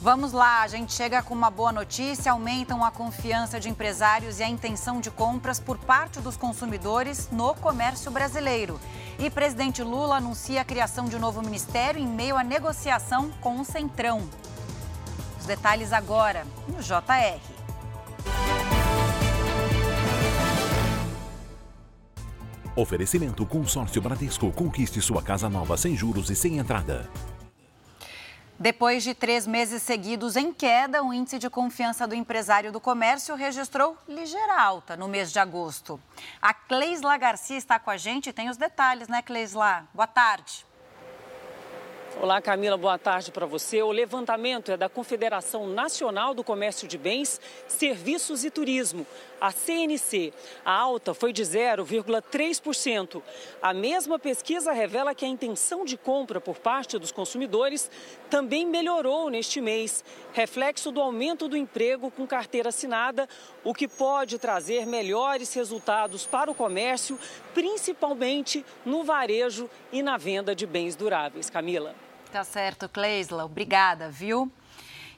Vamos lá, a gente chega com uma boa notícia: aumentam a confiança de empresários e a intenção de compras por parte dos consumidores no comércio brasileiro. E presidente Lula anuncia a criação de um novo ministério em meio à negociação com o Centrão. Os detalhes agora no JR. Oferecimento Consórcio Bradesco. Conquiste sua casa nova sem juros e sem entrada. Depois de três meses seguidos em queda, o índice de confiança do empresário do comércio registrou ligeira alta no mês de agosto. A Cleisla Garcia está com a gente e tem os detalhes, né, Cleisla? Boa tarde. Olá, Camila, boa tarde para você. O levantamento é da Confederação Nacional do Comércio de Bens, Serviços e Turismo, a CNC. A alta foi de 0,3%. A mesma pesquisa revela que a intenção de compra por parte dos consumidores também melhorou neste mês, reflexo do aumento do emprego com carteira assinada, o que pode trazer melhores resultados para o comércio, principalmente no varejo e na venda de bens duráveis. Camila. Tá certo, Cleisla. Obrigada, viu?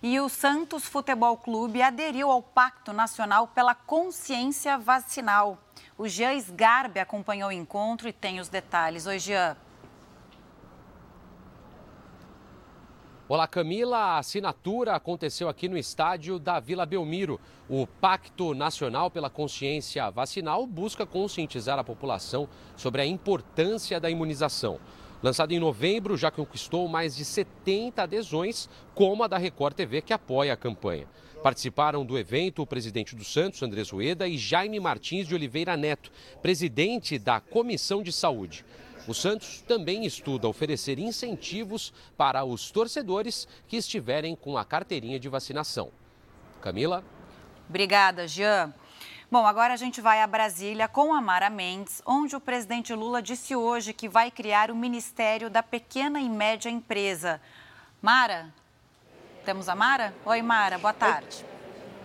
E o Santos Futebol Clube aderiu ao Pacto Nacional pela Consciência Vacinal. O Jean Sgarbi acompanhou o encontro e tem os detalhes. Oi, Jean. Olá, Camila. A assinatura aconteceu aqui no estádio da Vila Belmiro. O Pacto Nacional pela Consciência Vacinal busca conscientizar a população sobre a importância da imunização. Lançado em novembro, já conquistou mais de 70 adesões, como a da Record TV, que apoia a campanha. Participaram do evento o presidente do Santos, Andrés Rueda, e Jaime Martins de Oliveira Neto, presidente da Comissão de Saúde. O Santos também estuda oferecer incentivos para os torcedores que estiverem com a carteirinha de vacinação. Camila? Obrigada, Jean. Bom, agora a gente vai a Brasília com a Mara Mendes, onde o presidente Lula disse hoje que vai criar o Ministério da Pequena e Média Empresa. Mara, temos a Mara? Oi, Mara, boa tarde.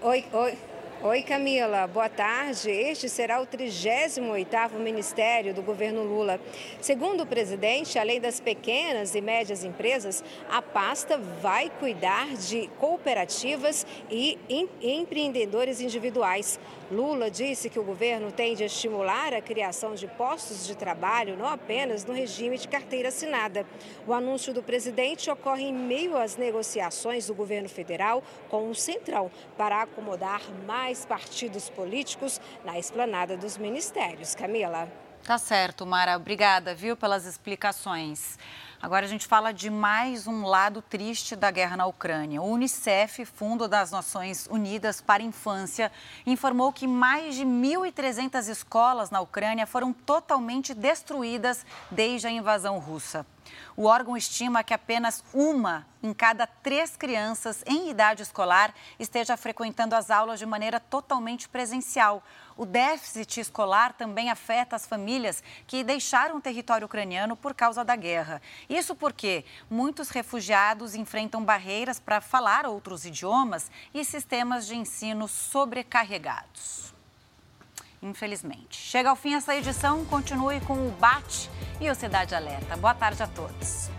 Oi, oi. Oi Camila, boa tarde. Este será o 38º Ministério do governo Lula. Segundo o presidente, além das pequenas e médias empresas, a pasta vai cuidar de cooperativas e empreendedores individuais. Lula disse que o governo tende a estimular a criação de postos de trabalho não apenas no regime de carteira assinada. O anúncio do presidente ocorre em meio às negociações do governo federal com o Centrão para acomodar mais partidos políticos na esplanada dos ministérios. Camila. Tá certo, Mara. Obrigada, viu, pelas explicações. Agora a gente fala de mais um lado triste da guerra na Ucrânia. O Unicef, Fundo das Nações Unidas para a Infância, informou que mais de 1.300 escolas na Ucrânia foram totalmente destruídas desde a invasão russa. O órgão estima que apenas uma em cada três crianças em idade escolar esteja frequentando as aulas de maneira totalmente presencial. O déficit escolar também afeta as famílias que deixaram o território ucraniano por causa da guerra. Isso porque muitos refugiados enfrentam barreiras para falar outros idiomas e sistemas de ensino sobrecarregados infelizmente. Chega ao fim essa edição, continue com o Bate e o Cidade Alerta. Boa tarde a todos.